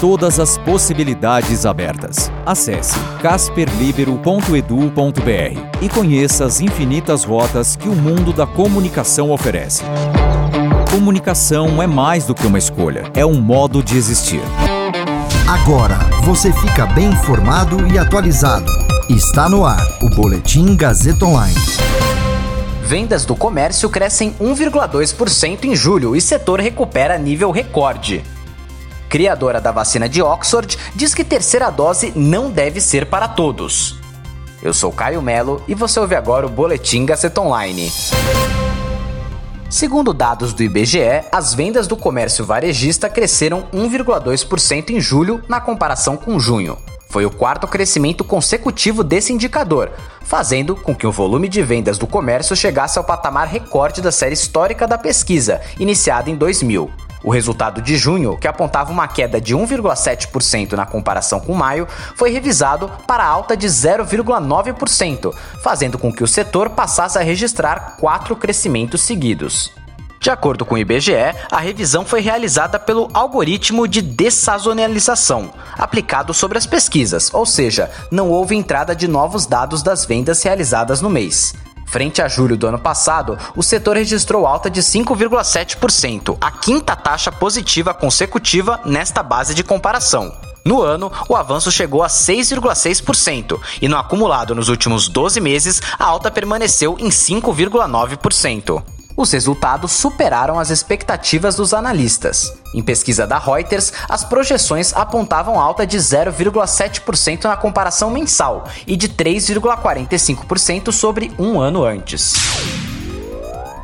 Todas as possibilidades abertas. Acesse casperlibero.edu.br e conheça as infinitas rotas que o mundo da comunicação oferece. Comunicação é mais do que uma escolha, é um modo de existir. Agora você fica bem informado e atualizado. Está no ar o Boletim Gazeta Online. Vendas do comércio crescem 1,2% em julho e setor recupera nível recorde. Criadora da vacina de Oxford diz que terceira dose não deve ser para todos. Eu sou Caio Melo e você ouve agora o Boletim Gazeta Online. Segundo dados do IBGE, as vendas do comércio varejista cresceram 1,2% em julho na comparação com junho. Foi o quarto crescimento consecutivo desse indicador, fazendo com que o volume de vendas do comércio chegasse ao patamar recorde da série histórica da pesquisa, iniciada em 2000. O resultado de junho, que apontava uma queda de 1,7% na comparação com maio, foi revisado para alta de 0,9%, fazendo com que o setor passasse a registrar quatro crescimentos seguidos. De acordo com o IBGE, a revisão foi realizada pelo algoritmo de dessazonalização, aplicado sobre as pesquisas, ou seja, não houve entrada de novos dados das vendas realizadas no mês. Frente a julho do ano passado, o setor registrou alta de 5,7%, a quinta taxa positiva consecutiva nesta base de comparação. No ano, o avanço chegou a 6,6% e no acumulado nos últimos 12 meses, a alta permaneceu em 5,9%. Os resultados superaram as expectativas dos analistas. Em pesquisa da Reuters, as projeções apontavam alta de 0,7% na comparação mensal e de 3,45% sobre um ano antes.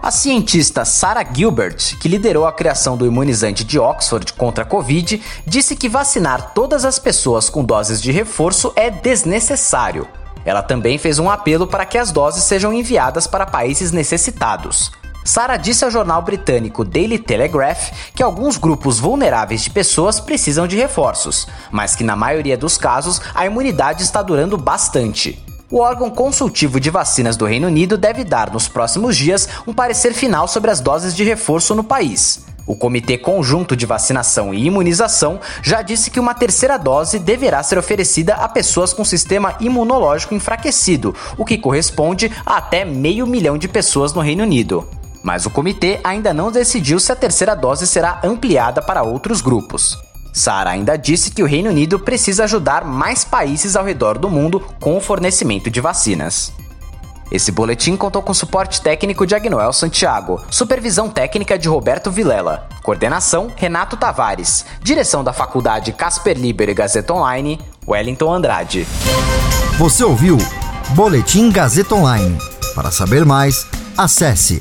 A cientista Sarah Gilbert, que liderou a criação do imunizante de Oxford contra a Covid, disse que vacinar todas as pessoas com doses de reforço é desnecessário. Ela também fez um apelo para que as doses sejam enviadas para países necessitados. Sarah disse ao jornal britânico Daily Telegraph que alguns grupos vulneráveis de pessoas precisam de reforços, mas que na maioria dos casos a imunidade está durando bastante. O órgão consultivo de vacinas do Reino Unido deve dar nos próximos dias um parecer final sobre as doses de reforço no país. O Comitê Conjunto de Vacinação e Imunização já disse que uma terceira dose deverá ser oferecida a pessoas com sistema imunológico enfraquecido, o que corresponde a até meio milhão de pessoas no Reino Unido. Mas o comitê ainda não decidiu se a terceira dose será ampliada para outros grupos. Sara ainda disse que o Reino Unido precisa ajudar mais países ao redor do mundo com o fornecimento de vacinas. Esse boletim contou com suporte técnico de Agnoel Santiago, supervisão técnica de Roberto Vilela, coordenação Renato Tavares, direção da Faculdade Casper Liber e Gazeta Online, Wellington Andrade. Você ouviu Boletim Gazeta Online. Para saber mais, acesse